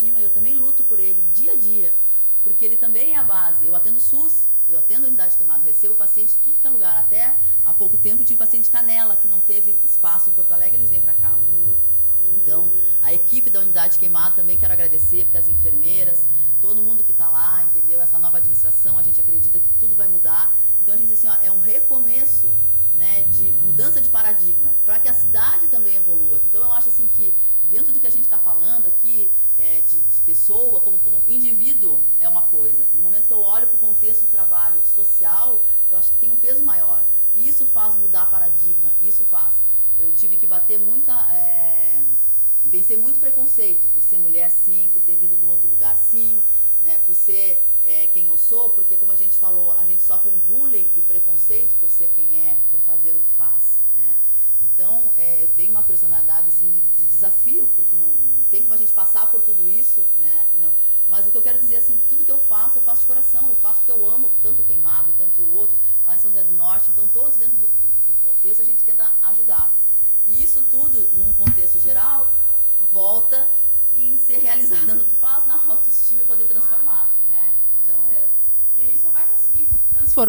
autoestima eu também luto por ele dia a dia, porque ele também é a base. Eu atendo SUS, eu atendo unidade queimada, recebo paciente de tudo que é lugar. Até há pouco tempo tive paciente de Canela, que não teve espaço em Porto Alegre, eles vêm para cá. Então, a equipe da unidade queimada também quero agradecer, porque as enfermeiras, todo mundo que está lá, entendeu? Essa nova administração, a gente acredita que tudo vai mudar. Então, a gente assim, ó, é um recomeço né, de mudança de paradigma, para que a cidade também evolua. Então, eu acho assim que, dentro do que a gente está falando aqui, é, de, de, pessoa, como, como indivíduo, é uma coisa. No momento que eu olho para o contexto do trabalho social, eu acho que tem um peso maior. E isso faz mudar paradigma, isso faz. Eu tive que bater muita. É, vencer muito preconceito por ser mulher, sim, por ter vindo do outro lugar, sim, né, por ser é, quem eu sou, porque como a gente falou, a gente sofre bullying e preconceito por ser quem é, por fazer o que faz. Então, é, eu tenho uma personalidade assim, de, de desafio, porque não, não, tem como a gente passar por tudo isso, né? Não. Mas o que eu quero dizer assim, que tudo que eu faço, eu faço de coração, eu faço porque eu amo, tanto o queimado, tanto o outro, lá em São José do Norte, então todos dentro do, do contexto a gente tenta ajudar. E isso tudo, num contexto geral, volta em ser realizada no que faz, na autoestima e poder transformar. Né? Então, e a gente só vai conseguir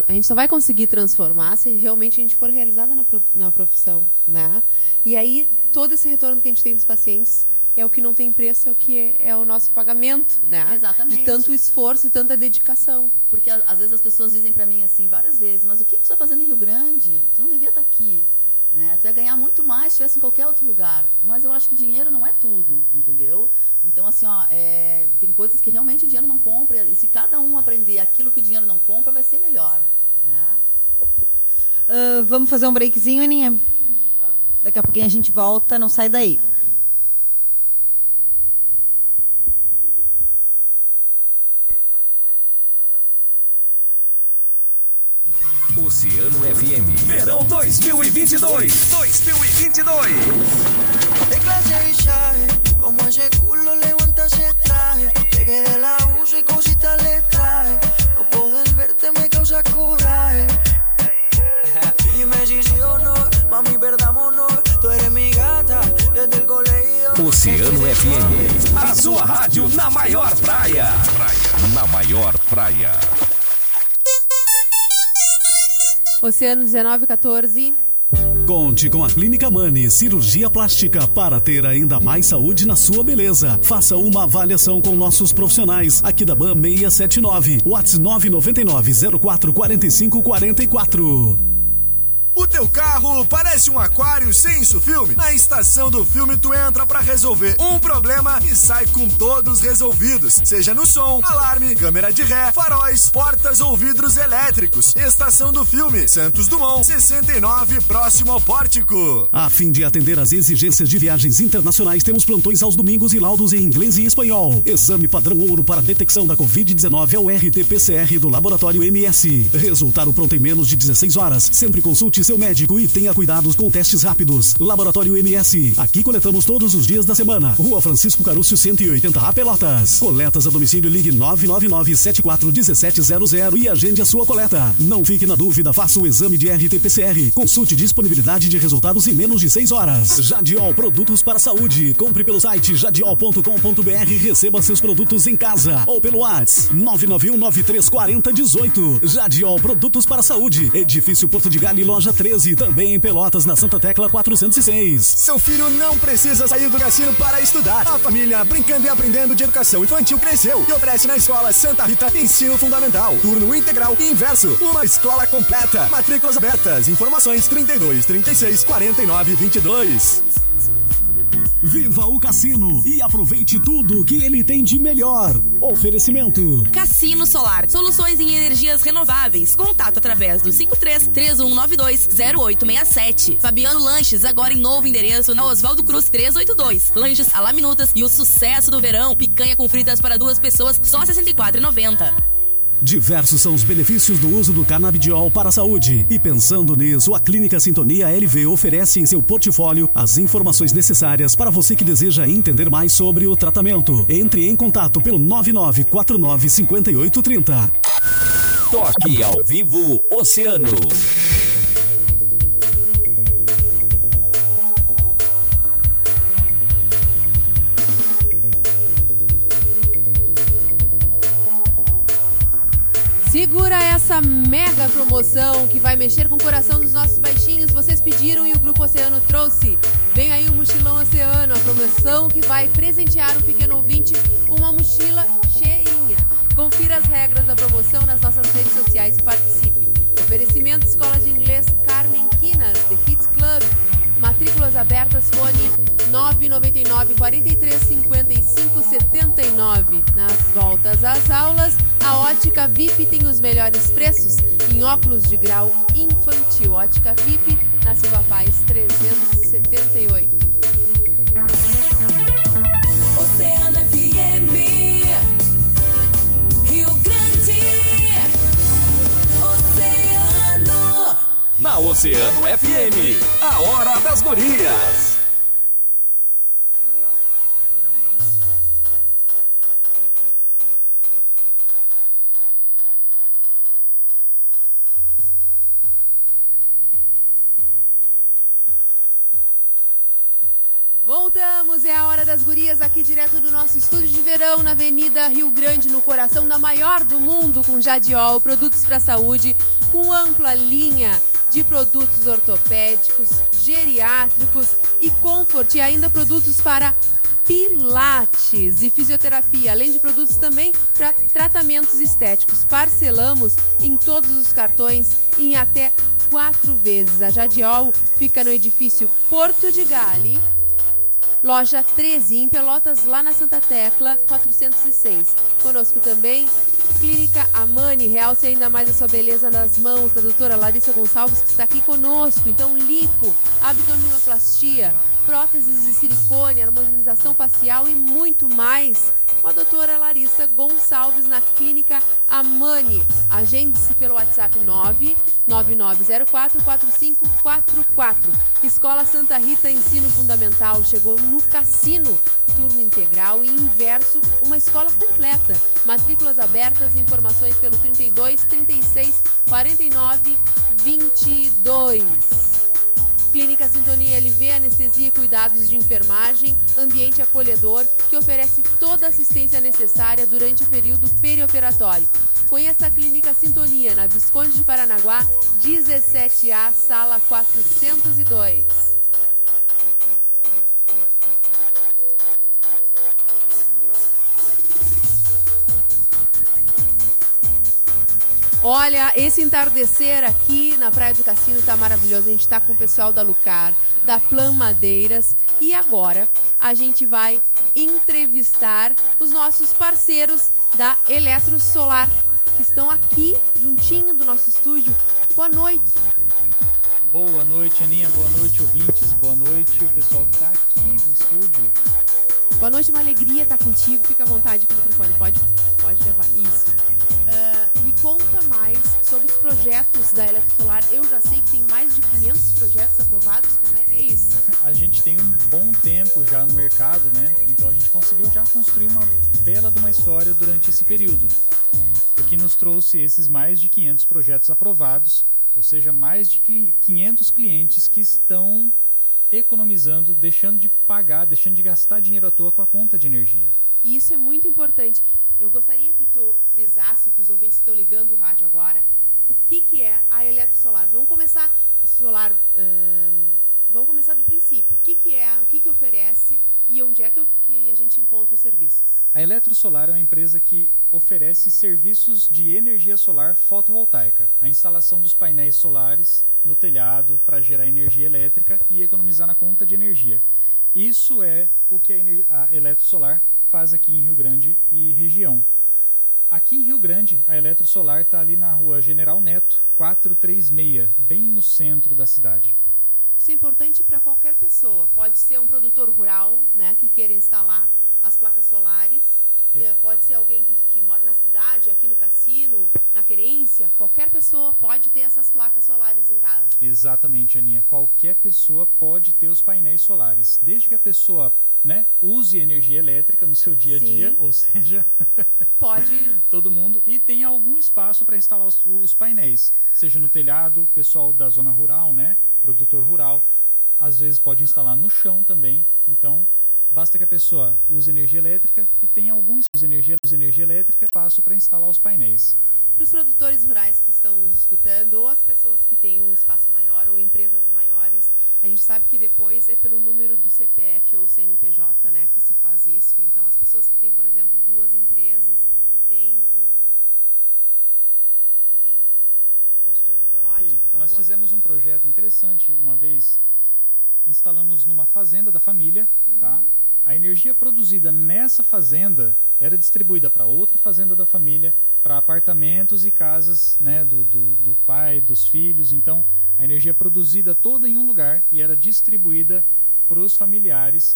a gente só vai conseguir transformar se realmente a gente for realizada na, na profissão, né? E aí todo esse retorno que a gente tem dos pacientes é o que não tem preço, é o que é, é o nosso pagamento, né? Exatamente. De tanto esforço e tanta dedicação. Porque às vezes as pessoas dizem para mim assim várias vezes, mas o que, que você está fazendo em Rio Grande? Você não devia estar tá aqui. Né? Tu ia ganhar muito mais se estivesse em qualquer outro lugar. Mas eu acho que dinheiro não é tudo, entendeu? Então, assim, ó, é, tem coisas que realmente o dinheiro não compra. E se cada um aprender aquilo que o dinheiro não compra, vai ser melhor. Né? Uh, vamos fazer um breakzinho, Aninha? Daqui a pouquinho a gente volta, não sai daí. Oceano FM. Verão 2022. 2022. Como ese culo levanta ese traje. Llegué de la uso y cositas le traje. No poder verte me causa coraje. Dime si sí o no, mami, perdámonos. Tú eres mi gata desde el colegio. Oceano FM, a sua rádio na maior praia. praia. Na maior praia. Oceano 1914. Conte com a Clínica Mani Cirurgia Plástica para ter ainda mais saúde na sua beleza. Faça uma avaliação com nossos profissionais aqui da BAM 679, WhatsApp 999 04 45 44. Teu carro parece um aquário sem isso filme? Na estação do filme tu entra para resolver um problema e sai com todos resolvidos, seja no som, alarme, câmera de ré, faróis, portas ou vidros elétricos. Estação do filme, Santos Dumont, 69, próximo ao pórtico. A fim de atender às exigências de viagens internacionais, temos plantões aos domingos e laudos em inglês e espanhol. Exame padrão ouro para detecção da Covid-19 é o RT-PCR do Laboratório MS. Resultado pronto em menos de 16 horas. Sempre consulte seu médico e tenha cuidados com testes rápidos. Laboratório MS. Aqui coletamos todos os dias da semana. Rua Francisco Carúcio 180 A Pelotas. Coletas a domicílio ligue 999 741700 e agende a sua coleta. Não fique na dúvida, faça o exame de RT-PCR. Consulte disponibilidade de resultados em menos de 6 horas. Jadiol Produtos para Saúde. Compre pelo site jadiol.com.br e receba seus produtos em casa ou pelo WhatsApp 991 9340 18. Jadiol Produtos para Saúde. Edifício Porto de Galho, loja 13, também em Pelotas, na Santa Tecla 406. Seu filho não precisa sair do cassino para estudar. A família brincando e aprendendo de educação infantil cresceu e oferece na escola Santa Rita ensino fundamental, turno integral e inverso. Uma escola completa. Matrículas abertas. Informações 32 36 49 22. Viva o Cassino e aproveite tudo que ele tem de melhor. Oferecimento: Cassino Solar. Soluções em energias renováveis. Contato através do 53 3192 0867. Fabiano Lanches, agora em novo endereço na Oswaldo Cruz 382. Lanches a la minutas e o sucesso do verão. Picanha com fritas para duas pessoas, só R$ 64,90. Diversos são os benefícios do uso do canabidiol para a saúde. E pensando nisso, a Clínica Sintonia LV oferece em seu portfólio as informações necessárias para você que deseja entender mais sobre o tratamento. Entre em contato pelo 99495830. Toque ao vivo Oceano. Segura essa mega promoção que vai mexer com o coração dos nossos baixinhos. Vocês pediram e o Grupo Oceano trouxe. Vem aí o Mochilão Oceano, a promoção que vai presentear o pequeno ouvinte uma mochila cheinha. Confira as regras da promoção nas nossas redes sociais e participe. Oferecimento Escola de Inglês Carmen Quinas, The Kids Club. Matrículas abertas, fone 999 43 55 79. Nas voltas às aulas, a Ótica VIP tem os melhores preços em óculos de grau infantil. Ótica VIP na Silva Paz 378. Oceano Oceano FM, a hora das gurias. Voltamos, é a hora das gurias aqui direto do nosso estúdio de verão na Avenida Rio Grande, no coração da maior do mundo, com Jadiol, produtos para saúde, com ampla linha de produtos ortopédicos, geriátricos e comfort, e ainda produtos para pilates e fisioterapia, além de produtos também para tratamentos estéticos. Parcelamos em todos os cartões em até quatro vezes. A Jadiol fica no edifício Porto de Gale, Loja 13, em Pelotas, lá na Santa Tecla, 406. Conosco também, Clínica Amani, realce ainda mais a sua beleza nas mãos da doutora Larissa Gonçalves, que está aqui conosco. Então, lipo, abdominoplastia, próteses de silicone, harmonização facial e muito mais com a doutora Larissa Gonçalves na Clínica Amani. Agende-se pelo WhatsApp 999044544. Escola Santa Rita Ensino Fundamental chegou no Cassino. Turno integral e inverso, uma escola completa. Matrículas abertas, informações pelo 32 36 49 22. Clínica Sintonia LV, anestesia e cuidados de enfermagem, ambiente acolhedor, que oferece toda a assistência necessária durante o período perioperatório. Conheça a Clínica Sintonia, na Visconde de Paranaguá, 17A, sala 402. Olha, esse entardecer aqui na Praia do Cassino tá maravilhoso. A gente tá com o pessoal da Lucar, da Plan Madeiras e agora a gente vai entrevistar os nossos parceiros da Eletro Solar, que estão aqui juntinho do nosso estúdio. Boa noite. Boa noite, Aninha. Boa noite, ouvintes. Boa noite, o pessoal que está aqui no estúdio. Boa noite, uma alegria estar contigo. Fica à vontade com o microfone. Pode, pode levar. Isso. Conta mais sobre os projetos da Eletrosolar. Eu já sei que tem mais de 500 projetos aprovados. Como é que é isso? A gente tem um bom tempo já no mercado, né? Então a gente conseguiu já construir uma bela de uma história durante esse período. O que nos trouxe esses mais de 500 projetos aprovados, ou seja, mais de cli- 500 clientes que estão economizando, deixando de pagar, deixando de gastar dinheiro à toa com a conta de energia. E isso é muito importante. Eu gostaria que tu frisasse para os ouvintes que estão ligando o rádio agora o que, que é a Eletrosolar. Vamos começar solar. ahn, vamos começar do princípio. O que, que é, o que, que oferece e onde é que, eu- que a gente encontra os serviços? A Eletrosolar é uma empresa que oferece serviços de energia solar fotovoltaica, a instalação dos painéis solares no telhado para gerar energia elétrica e economizar na conta de energia. Isso é o que a, a Eletrosolar faz aqui em Rio Grande e região. Aqui em Rio Grande, a Eletrosolar está ali na rua General Neto, 436, bem no centro da cidade. Isso é importante para qualquer pessoa. Pode ser um produtor rural, né, que queira instalar as placas solares. Eh, Pode ser alguém que, que mora na cidade, aqui no cassino, na querência. Qualquer pessoa pode ter essas placas solares em casa. Exatamente, Aninha. Qualquer pessoa pode ter os painéis solares, desde que a pessoa né, use energia elétrica no seu dia a dia, Sim. ou seja, Pode todo mundo, e tem algum espaço para instalar os, os painéis, seja no telhado, pessoal da zona rural, né, produtor rural, às vezes pode instalar no chão também. Então, basta que a pessoa use energia elétrica e tenha algum energia, use energia elétrica, espaço para instalar os painéis. Para os produtores rurais que estão nos escutando, ou as pessoas que têm um espaço maior, ou empresas maiores, a gente sabe que depois é pelo número do CPF ou CNPJ né, que se faz isso. Então, as pessoas que têm, por exemplo, duas empresas e têm um. ah, Enfim, Posso te ajudar Pode, aqui? Nós fizemos um projeto interessante uma vez. Instalamos numa fazenda da família, Uhum. tá? A energia produzida nessa fazenda era distribuída para outra fazenda da família, para apartamentos e casas né, do, do, do pai, dos filhos. Então, a energia produzida toda em um lugar e era distribuída para os familiares.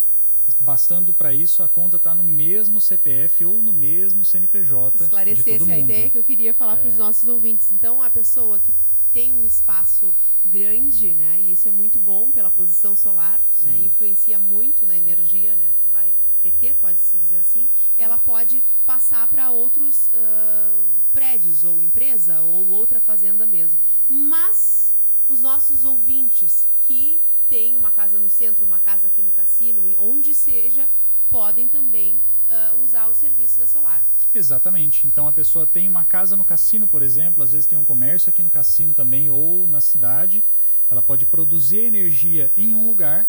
Bastando para isso, a conta está no mesmo CPF ou no mesmo CNPJ. de esclarecesse todo a mundo. ideia que eu queria falar para os É. nossos ouvintes. Então, a pessoa que tem um espaço grande, né, e isso é muito bom pela posição solar, né, influencia muito na energia, né, que vai reter, pode-se dizer assim, ela pode passar para outros ah, prédios, ou empresa, ou outra fazenda mesmo. Mas, os nossos ouvintes que têm uma casa no centro, uma casa aqui no cassino, onde seja, podem também ah, usar o serviço da solar. Exatamente. Então a pessoa tem uma casa no cassino, por exemplo, às vezes tem um comércio aqui no cassino também ou na cidade. Ela pode produzir energia em um lugar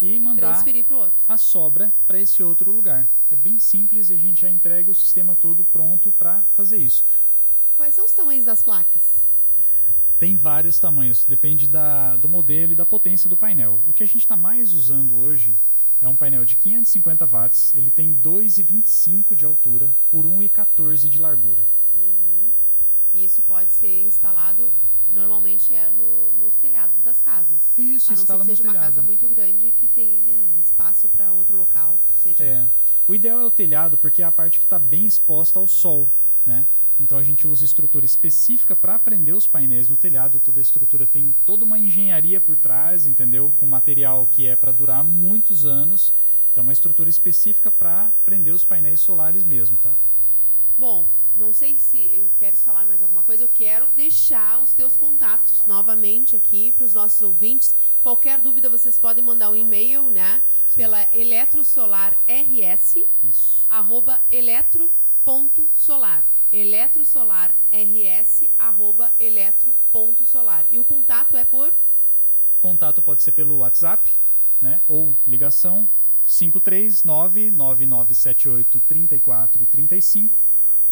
e mandar a sobra para esse outro lugar. É bem simples e a gente já entrega o sistema todo pronto para fazer isso. Quais são os tamanhos das placas? Tem vários tamanhos, depende da, do modelo e da potência do painel. O que a gente está mais usando hoje é um painel de 550 watts, ele tem 2,25 de altura por 1,14 de largura. Uhum. E isso pode ser instalado, normalmente é no- nos telhados das casas. Isso, a não ser que seja uma telhado. casa muito grande que tenha espaço para outro local, seja É. O ideal é o telhado, porque é a parte que está bem exposta ao sol, né? Então a gente usa estrutura específica para prender os painéis no telhado. Toda a estrutura tem toda uma engenharia por trás, entendeu? Com material que é para durar muitos anos. Então uma estrutura específica para prender os painéis solares mesmo, tá? Bom, não sei se queres falar mais alguma coisa. Eu quero deixar os teus contatos novamente aqui para os nossos ouvintes. Qualquer dúvida vocês podem mandar um e-mail, né? Pela eletrosolarrs Isso. arroba eletro.solar. eletrosolarrs arroba eletro.solar. E o contato é por Contato pode ser pelo WhatsApp, né? Ou ligação 53999783435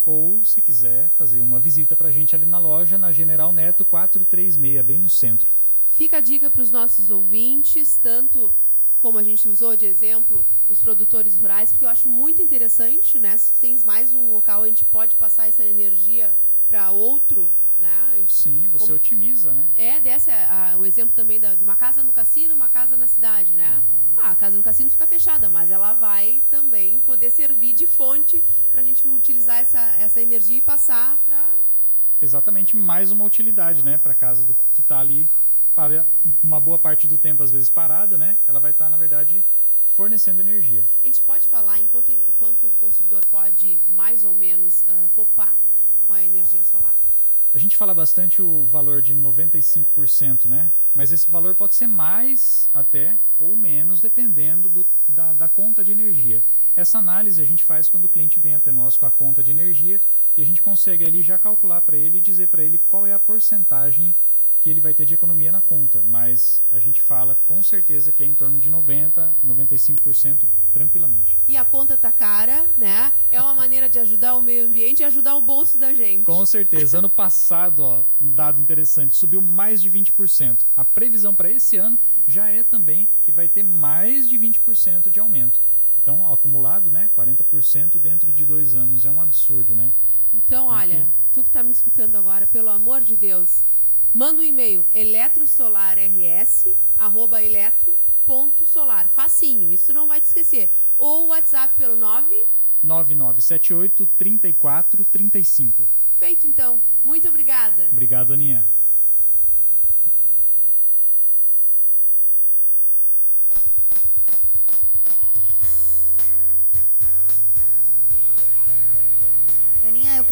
ou se quiser fazer uma visita pra gente ali na loja na General Neto 436, bem no centro. Fica a dica para os nossos ouvintes, tanto como a gente usou de exemplo os produtores rurais, porque eu acho muito interessante, né? Se tens mais um local, a gente pode passar essa energia para outro, né? A gente- Sim, você como- otimiza, né? É, desse a- a- o exemplo também da- de uma casa no cassino, uma casa na cidade, né? Ah, a casa no cassino fica fechada, mas ela vai também poder servir de fonte para a gente utilizar essa, essa energia e passar para Exatamente, mais uma utilidade, né, para casa do que está ali para uma boa parte do tempo às vezes parada, né? Ela vai estar na verdade fornecendo energia. A gente pode falar em quanto, quanto o consumidor pode mais ou menos ah, poupar com a energia solar? A gente fala bastante o valor de 95%, né? Mas esse valor pode ser mais até ou menos, dependendo do- da, da conta de energia. Essa análise a gente faz quando o cliente vem até nós com a conta de energia e a gente consegue ali já calcular para ele e dizer para ele qual é a porcentagem que ele vai ter de economia na conta. Mas a gente fala com certeza que é em torno de 90%, 95% tranquilamente. E a conta tá cara, né? É uma maneira de ajudar o meio ambiente e ajudar o bolso da gente. Com certeza. Ano passado, ó, um dado interessante, subiu mais de 20%. A previsão para esse ano já é também que vai ter mais de 20% de aumento. Então, acumulado, né, 40% dentro de dois anos. É um absurdo, né? Então, olha, tu que tá me escutando agora, pelo amor de Deus, manda um e-mail eletrosolarrs@eletro.solar. Facinho, isso não vai te esquecer. Ou o WhatsApp pelo 9 9978 3435. Feito então. Muito obrigada. Obrigado, Aninha.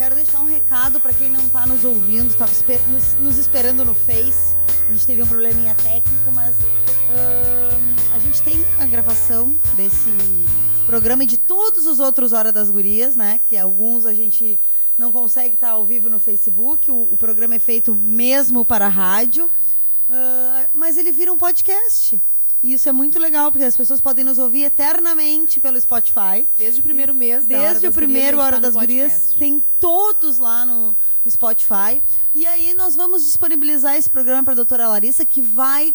Quero deixar um recado para quem não está nos ouvindo, estava nos, nos esperando no Face. A gente teve um probleminha técnico, mas a gente tem a gravação desse programa e de todos os outros Hora das Gurias, né? Que alguns a gente não consegue estar ao vivo no Facebook, o, o programa é feito mesmo para a rádio, ah, mas ele vira um podcast. E isso é muito legal, porque as pessoas podem nos ouvir eternamente pelo Spotify. Desde o primeiro mês da Desde o primeiro Hora tá das Gurias, tem todos lá no Spotify. E aí nós vamos disponibilizar esse programa para a doutora Larissa, que vai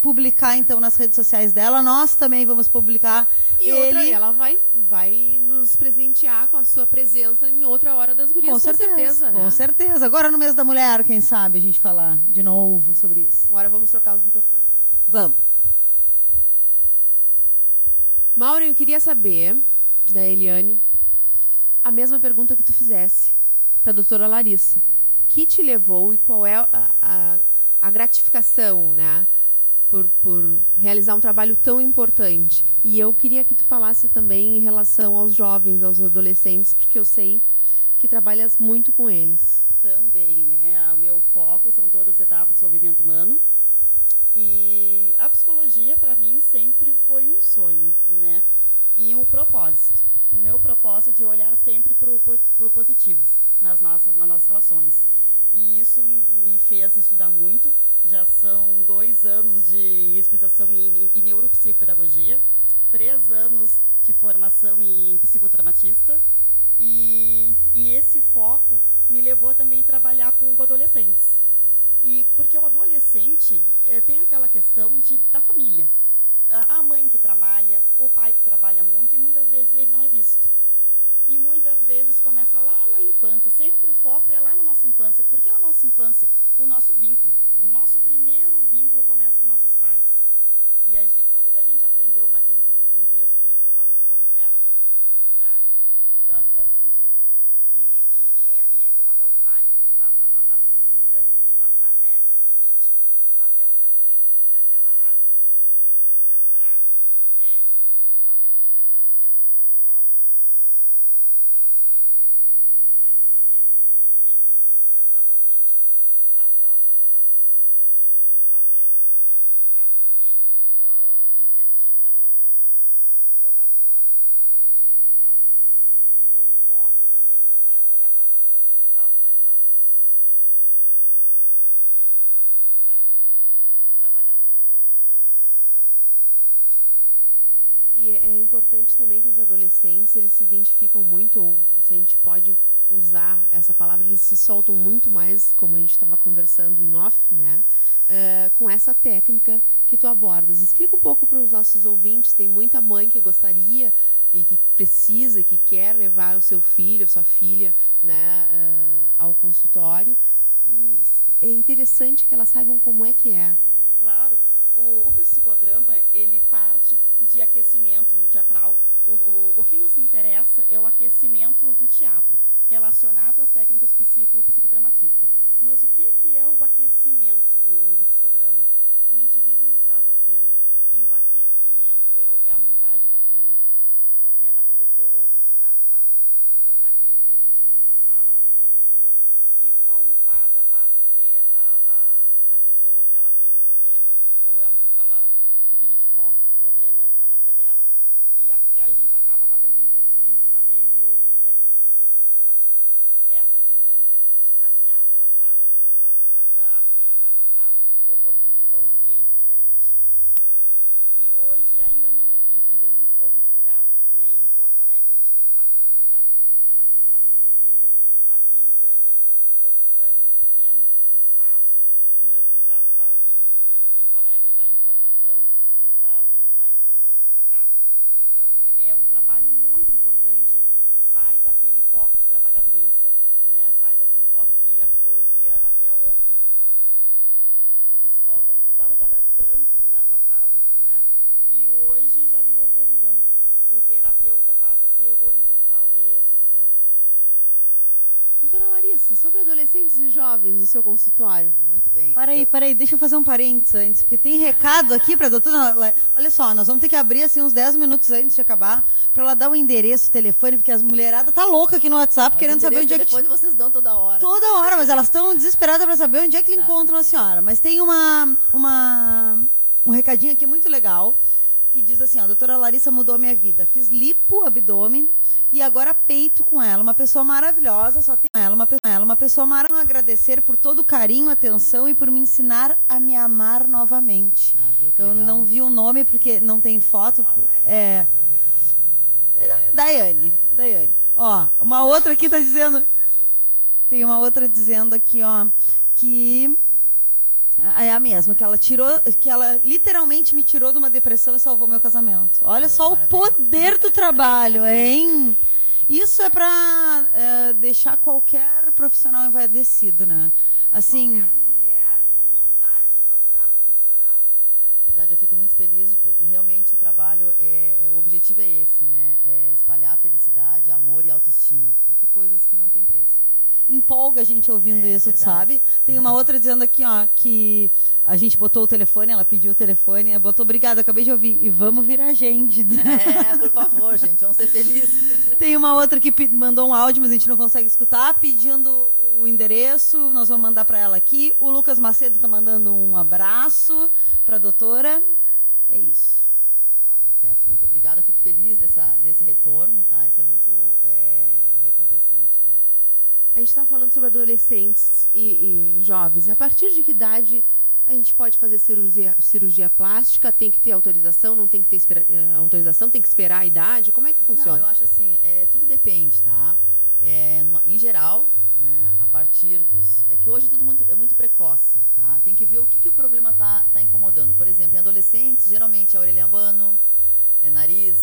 publicar então nas redes sociais dela. Nós também vamos publicar E ele. outra, ela vai, vai nos presentear com a sua presença em outra hora das gurias, com, certeza, né? Com certeza. Agora no mês da mulher, quem sabe a gente falar de novo sobre isso. Agora vamos trocar os microfones. Vamos. Mauro, eu queria saber da Eliane a mesma pergunta que tu fizesse para a doutora Larissa. O que te levou e qual é a, a, a gratificação, né? Por, por realizar um trabalho tão importante. E eu queria que tu falasse também em relação aos jovens, aos adolescentes, porque eu sei que trabalhas muito com eles. Também, né? O meu foco são todas as etapas do desenvolvimento humano. E a psicologia, para mim, sempre foi um sonho, né? E um propósito. O meu propósito de olhar sempre para o positivo nas nossas, nas nossas relações. E isso me fez estudar muito. Já são dois anos de especialização em, em neuropsicopedagogia, três anos de formação em psicotraumatista. E, e esse foco me levou também a trabalhar com, adolescentes. E porque o adolescente eh, tem aquela questão de, da família. A mãe que trabalha, o pai que trabalha muito, e muitas vezes ele não é visto. E muitas vezes começa lá na infância, sempre o foco é lá na nossa infância. Porque na nossa infância, o nosso vínculo, o nosso primeiro vínculo começa com nossos pais. E a tudo que a gente aprendeu naquele con- contexto, por isso que eu falo de conservas culturais, tudo, tudo é aprendido. E, e- e é- esse é o papel do pai, de passar as culturas, de passar a regra, limite. O papel da mãe é aquela árvore que cuida, que abraça, que protege. O papel de cada um é fundamental. Mas como nas nossas relações, esse mundo mais desavessos que a gente vem vivenciando atualmente, as relações acabam ficando perdidas. E os papéis começam a ficar também ah, invertidos lá nas nossas relações, que ocasiona patologia mental. Então, o foco também não é olhar para a patologia mental, mas nas relações. O que, que eu busco para aquele indivíduo, para que ele esteja uma relação saudável? Trabalhar sempre promoção e prevenção de saúde. E é é importante também que os adolescentes, eles se identificam muito, ou se a gente pode usar essa palavra, eles se soltam muito mais, como a gente estava conversando em off, né? eh, com essa técnica que tu abordas. Explica um pouco para os nossos ouvintes, tem muita mãe que gostaria e que precisa, que quer levar o seu filho, a sua filha, né, eh, ao consultório. E é interessante que elas saibam como é que é. Claro, o, o psicodrama, ele parte de aquecimento teatral. O, o, o que nos interessa é o aquecimento do teatro, relacionado às técnicas psico, psicodramatista. Mas o que, que é o aquecimento no, no psicodrama? O indivíduo, ele traz a cena. E o aquecimento é, é a montagem da cena. Essa cena aconteceu onde? Na sala. Então, na clínica, a gente monta a sala lá daquela pessoa e uma almofada passa a ser a, a, a pessoa que ela teve problemas ou ela, ela subjetivou problemas na, na vida dela e a, a gente acaba fazendo inversões de papéis e outras técnicas psicodramatistas. Essa dinâmica de caminhar pela sala, de montar a cena na sala, oportuniza um ambiente diferente que hoje ainda não é visto, ainda é muito pouco divulgado. Né? E em Porto Alegre a gente tem uma gama já de psicodramatista, lá tem muitas clínicas. Aqui em Rio Grande ainda é muito, é muito pequeno o espaço, mas que já está vindo, né? já tem colega já em formação e está vindo mais formandos para cá. Então é um trabalho muito importante, sai daquele foco de trabalhar doença, né? sai daquele foco que a psicologia, até ontem, estamos falando da década de 90, o psicólogo ainda usava jaleco branco na, nas salas, né? E hoje já tem outra visão. O terapeuta passa a ser horizontal, é esse o papel. Doutora Larissa, sobre adolescentes e jovens no seu consultório. Muito bem. Para aí, para aí, deixa eu fazer um parênteses antes, porque tem recado aqui para a doutora. Olha só, nós vamos ter que abrir assim uns 10 minutos antes de acabar, para ela dar o endereço, o telefone, porque as mulheradas tá louca aqui no WhatsApp querendo saber onde é que. telefone vocês dão toda hora. Toda hora, mas elas estão desesperadas para saber onde é que encontram a senhora. Mas tem uma, uma, um recadinho aqui muito legal, que diz assim, ó, a doutora Larissa mudou a minha vida. Fiz lipo, abdômen e agora peito com ela. Uma pessoa maravilhosa, só tem ela, uma, ela, uma pessoa maravilhosa. Agradecer por todo o carinho, atenção e por me ensinar a me amar novamente. Ah, Eu legal. não vi o nome porque não tem foto. É. Daiane. Daiane. Ó, uma outra aqui tá dizendo. Tem uma outra dizendo aqui, ó, que é a mesma, que ela tirou, que ela literalmente me tirou de uma depressão e salvou meu casamento. Olha só o poder do trabalho, hein? Isso é para deixar qualquer profissional envaidecido, né? Assim, Na verdade, eu fico muito feliz de, de realmente o trabalho é, é- o objetivo é esse, né? É espalhar felicidade, amor e autoestima, porque coisas que não têm preço. Empolga a gente ouvindo É, isso, verdade. sabe? Tem uma outra dizendo aqui, ó, que a gente botou o telefone, ela pediu o telefone, botou, obrigada, acabei de ouvir, e vamos virar gente. É, por favor, gente, vamos ser felizes. Tem uma outra que mandou um áudio, mas a gente não consegue escutar, pedindo o endereço, nós vamos mandar para ela aqui. O Lucas Macedo está mandando um abraço para a doutora. É isso. Certo, muito obrigada. Fico feliz dessa, desse retorno, tá? Isso é muito é, recompensante, né? A gente está falando sobre adolescentes e, e jovens. A partir de que idade a gente pode fazer cirurgia, cirurgia plástica? Tem que ter autorização? Não tem que ter espera- eh, autorização? Tem que esperar a idade? Como é que Não, funciona? eu acho assim, é, tudo depende, tá? É, em geral, né, a partir dos. É que hoje tudo muito, é muito precoce, tá? Tem que ver o que, que o problema tá, tá incomodando. Por exemplo, em adolescentes, geralmente é orelha abano, é nariz,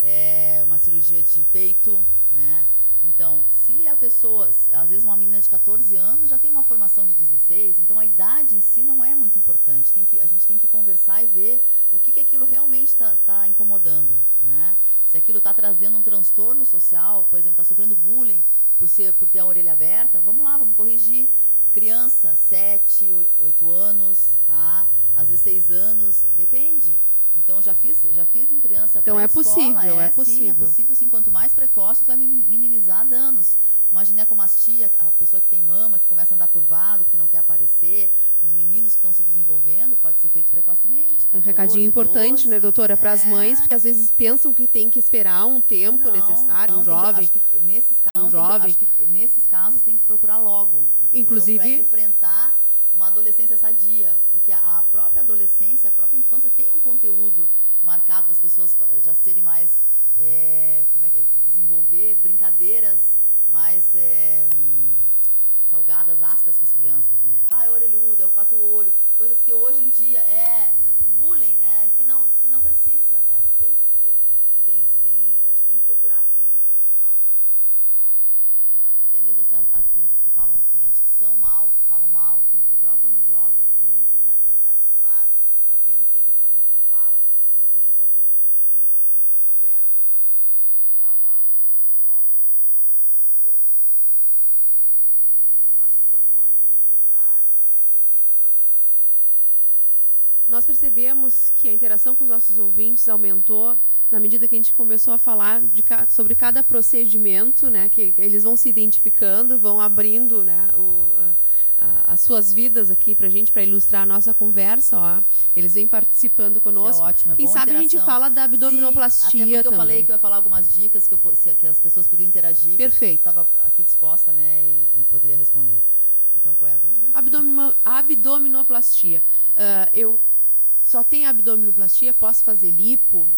é uma cirurgia de peito, né? Então, se a pessoa, às vezes uma menina de 14 anos já tem uma formação de 16, então a idade em si não é muito importante. Tem que, a gente tem que conversar e ver o que, que aquilo realmente está incomodando. Né? Se aquilo está trazendo um transtorno social, por exemplo, está sofrendo bullying por, ser, por ter a orelha aberta, vamos lá, vamos corrigir. Criança, 7, 8 anos, tá? às vezes 6 anos, depende. Então já fiz, já fiz em criança Então é possível, é sim, possível. é possível sim, quanto mais precoce, tu vai mi- minimizar danos. Uma ginecomastia, a pessoa que tem mama, que começa a andar curvado porque não quer aparecer, os meninos que estão se desenvolvendo, pode ser feito precocemente. Um 14, recadinho importante, 12. né, doutora, para as É. mães, porque às vezes pensam que tem que esperar um tempo Não, necessário, não, um tem que- jovem. que nesses casos, um tem que- jovem. que nesses casos tem que procurar logo. entendeu? Inclusive- Pra enfrentar uma adolescência sadia, porque a própria adolescência, a própria infância tem um conteúdo marcado das pessoas já serem mais, é, como é que é, desenvolver brincadeiras mais é, salgadas, ácidas com as crianças, né? Ah, é orelhudo, é o quatro olho, coisas que hoje em dia é bullying, né? Que não, que não precisa, né? Não tem porquê. Se tem, se tem, acho que tem que procurar sim solucionar o quanto antes, até mesmo assim, as, as crianças que falam, têm a dicção mal, que falam mal, tem que procurar o fonoaudiólogo antes da, da idade escolar, tá vendo que tem problema no- na fala. E eu conheço adultos que nunca, nunca souberam procurar, uma- procurar uma, uma fonoaudióloga e é uma coisa tranquila de, de correção, né? Então, eu acho que quanto antes a gente procurar, é, evita problema sim. Nós percebemos que a interação com os nossos ouvintes aumentou na medida que a gente começou a falar de sobre cada procedimento, né, que eles vão se identificando, vão abrindo né, o- a- a- as suas vidas aqui para a gente, para ilustrar a nossa conversa. Ó. Eles vêm participando conosco. É ótimo, é Quem sabe a gente interação. fala da abdominoplastia Sim, até porque eu também. falei que eu ia falar algumas dicas que, eu que as pessoas podiam interagir. Perfeito. Estava aqui disposta, né, e, e poderia responder. Então, qual é a dúvida? Abdomino- abdominoplastia. Ah, eu só tenho abdominoplastia, posso fazer lipo?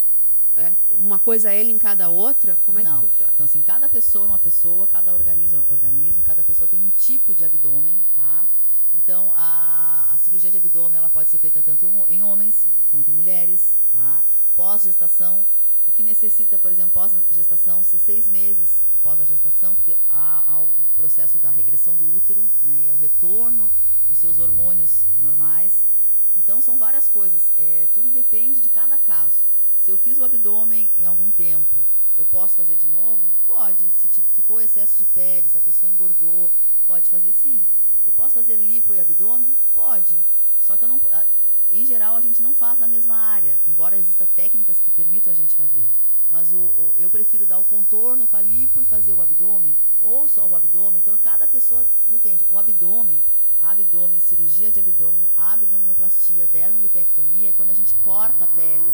É, uma coisa é ela em cada outra? Como é Não. que funciona? Então, assim, cada pessoa é uma pessoa, cada organismo é um organismo, cada pessoa tem um tipo de abdômen, tá? Então, a, a cirurgia de abdômen, ela pode ser feita tanto em homens como em mulheres, tá? Pós-gestação, o que necessita, por exemplo, pós-gestação, ser seis meses após a gestação, porque há, há o processo da regressão do útero, né? E é o retorno dos seus hormônios normais. Então, são várias coisas. É, tudo depende de cada caso. Se eu fiz o abdômen em algum tempo, eu posso fazer de novo? Pode. Se ficou excesso de pele, se a pessoa engordou, pode fazer sim. Eu posso fazer lipo e abdômen? Pode. Só que eu não. a- Em geral, a gente não faz na mesma área, embora existam técnicas que permitam a gente fazer. Mas o, o- eu prefiro dar o contorno com a lipo e fazer o abdômen, ou só o abdômen. Então, cada pessoa depende. O abdômen, abdômen, cirurgia de abdômen, abdominoplastia, dermolipectomia, é quando a gente corta a pele.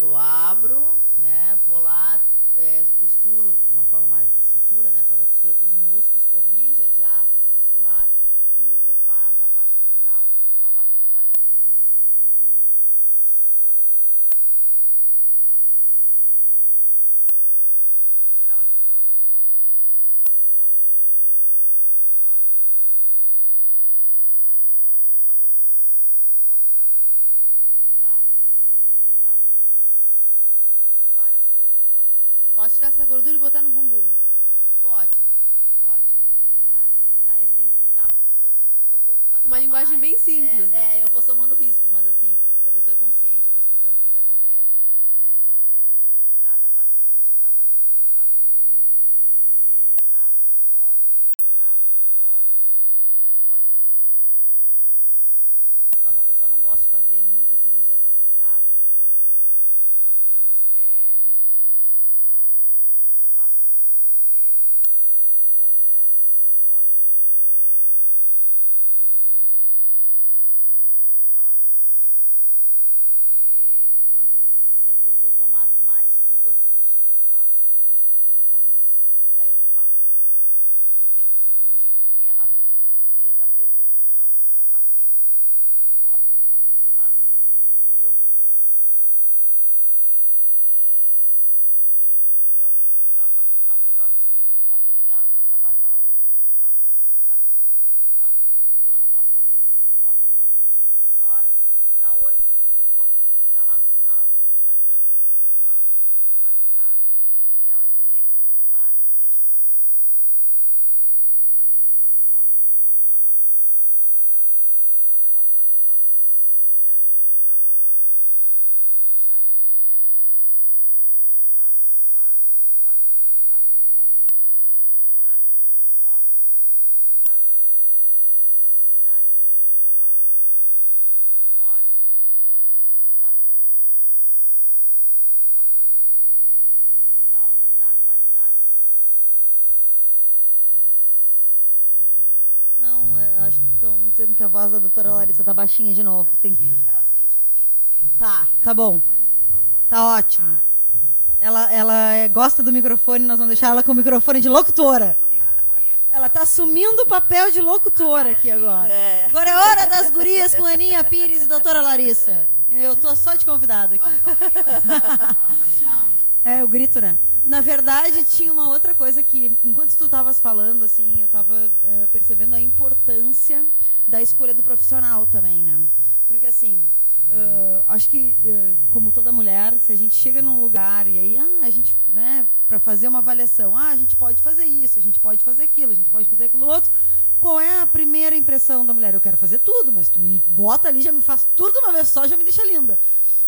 Eu abro, né, vou lá, é, costuro uma forma mais sutura, né, faz a costura dos músculos, corrige a diástase muscular e refaz a parte abdominal. Então a barriga parece que realmente ficou de tanquinho. A gente tira todo aquele excesso de pele. Tá? Pode ser um mini abdômen, pode ser um abdômen inteiro. Em geral a gente acaba fazendo um abdômen inteiro porque dá um, um contexto de beleza melhor, mais bonito. tá? A lipo ela tira só gorduras. Eu posso tirar essa gordura e colocar em outro lugar. Eu posso desprezar essa gordura. Então, assim, então são várias coisas que podem ser feitas. Posso tirar essa gordura e botar no bumbum? Pode, pode. Tá? Aí a gente tem que explicar, porque tudo assim, tudo que eu vou fazer. Uma linguagem mais, bem simples, É, né? é, eu vou somando riscos, mas assim, se a pessoa é consciente, eu vou explicando o que, que acontece. Né? Então, é, eu digo, cada paciente é um casamento que a gente faz por um período. Porque é nada consultório, né? Tornado consultório, né? Mas pode fazer sim. Só, não, eu só não gosto de fazer muitas cirurgias associadas, por quê? Nós temos é, risco cirúrgico, tá? Cirurgia plástica é realmente uma coisa séria, uma coisa que tem que fazer um, um bom pré-operatório. É, eu tenho excelentes anestesistas, né? Meu anestesista que está lá sempre comigo. E porque quanto se eu, somar mais de duas cirurgias num ato cirúrgico, eu ponho risco. E aí eu não faço. Do tempo cirúrgico, e a, eu digo, Dias, a perfeição é paciência. Eu não posso fazer uma. Porque sou- as minhas cirurgias sou eu que opero, sou eu que dou conta. Não tem. É, é tudo feito realmente da melhor forma para ficar o melhor possível. Eu não posso delegar o meu trabalho para outros, tá? Porque a gente sabe que isso acontece. Não. Então eu não posso correr. Eu não posso fazer uma cirurgia em três horas, virar oito, porque quando está lá no final, a gente vai, cansa, a gente é ser humano. Então não vai ficar. Eu digo, tu quer excelência no trabalho? Deixa eu fazer como eu, eu consigo fazer. Eu fazer lipo com abdômen, a mama, a mama, elas são duas, ela não é uma só. Então eu faço uma, você tem que olhar, simetrizar com a outra, às vezes tem que desmanchar e abrir, é trabalhoso. A cirurgia plástica são quatro, cinco horas que a gente fica embaixo um foco, sem ir no banheiro, sem tomar água, só ali concentrada naquilo ali, né? Para poder dar excelência no trabalho. Tem cirurgias que são menores, então assim, não dá para fazer cirurgias muito combinadas. Alguma coisa a gente consegue por causa da qualidade do serviço. Ah, eu acho assim. Não, é, acho que estão dizendo que a voz da doutora Larissa tá baixinha de novo. Tem... Tá, tá bom. Tá ótimo. Ela, ela é, gosta do microfone, nós vamos deixar ela com o microfone de locutora. Ela tá assumindo o papel de locutora aqui agora. Agora é hora das gurias com Aninha Pires e doutora Larissa. Eu tô só de convidada aqui. É, o grito, né? Na verdade, tinha uma outra coisa que, enquanto tu estavas falando, assim, eu estava percebendo a importância da escolha do profissional também, né? Porque, assim, eh, acho que, eh, como toda mulher, se a gente chega num lugar e aí, ah, a gente, né, para fazer uma avaliação, ah, a gente pode fazer isso, a gente pode fazer aquilo, a gente pode fazer aquilo outro. Qual é a primeira impressão da mulher? Eu quero fazer tudo, mas tu me bota ali, já me faz tudo de uma vez só, já me deixa linda.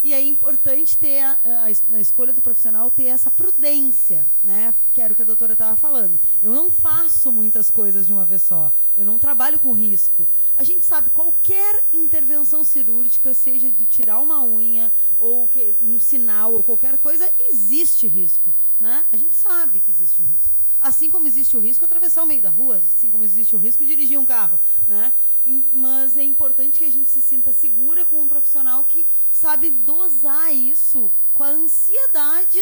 E é importante ter, a, a na escolha do profissional, ter essa prudência, né? Que era o que a doutora estava falando. Eu não faço muitas coisas de uma vez só. Eu não trabalho com risco. A gente sabe, qualquer intervenção cirúrgica, seja de tirar uma unha, ou um sinal, ou qualquer coisa, existe risco, né? A gente sabe que existe um risco. Assim como existe o risco de atravessar o meio da rua, assim como existe o risco de dirigir um carro, né? Mas é importante que a gente se sinta segura com um profissional que sabe dosar isso com a ansiedade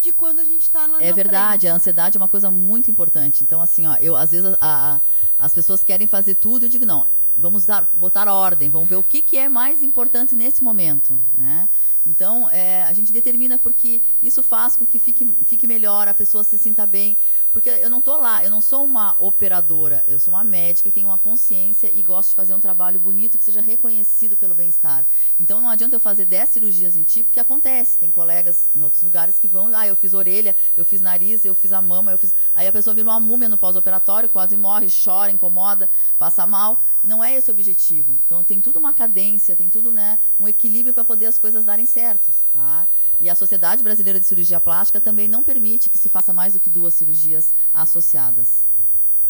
de quando a gente está na É verdade, frente. a ansiedade é uma coisa muito importante. Então, assim, ó, eu às vezes a- a- as pessoas querem fazer tudo, eu digo, não, vamos dar, botar ordem, vamos ver o que, que é mais importante nesse momento, né? Então, é, a gente determina porque isso faz com que fique, fique melhor, a pessoa se sinta bem. Porque eu não estou lá, eu não sou uma operadora, eu sou uma médica que tem uma consciência e gosto de fazer um trabalho bonito que seja reconhecido pelo bem-estar. Então, não adianta eu fazer 10 cirurgias em ti, porque acontece. Tem colegas em outros lugares que vão, ah, eu fiz orelha, eu fiz nariz, eu fiz a mama, eu fiz. Aí a pessoa vira uma múmia no pós-operatório, quase morre, chora, incomoda, passa mal. Não é esse o objetivo. Então, tem tudo uma cadência, tem tudo né, um equilíbrio para poder as coisas darem certos. Tá? E a Sociedade Brasileira de Cirurgia Plástica também não permite que se faça mais do que duas cirurgias associadas.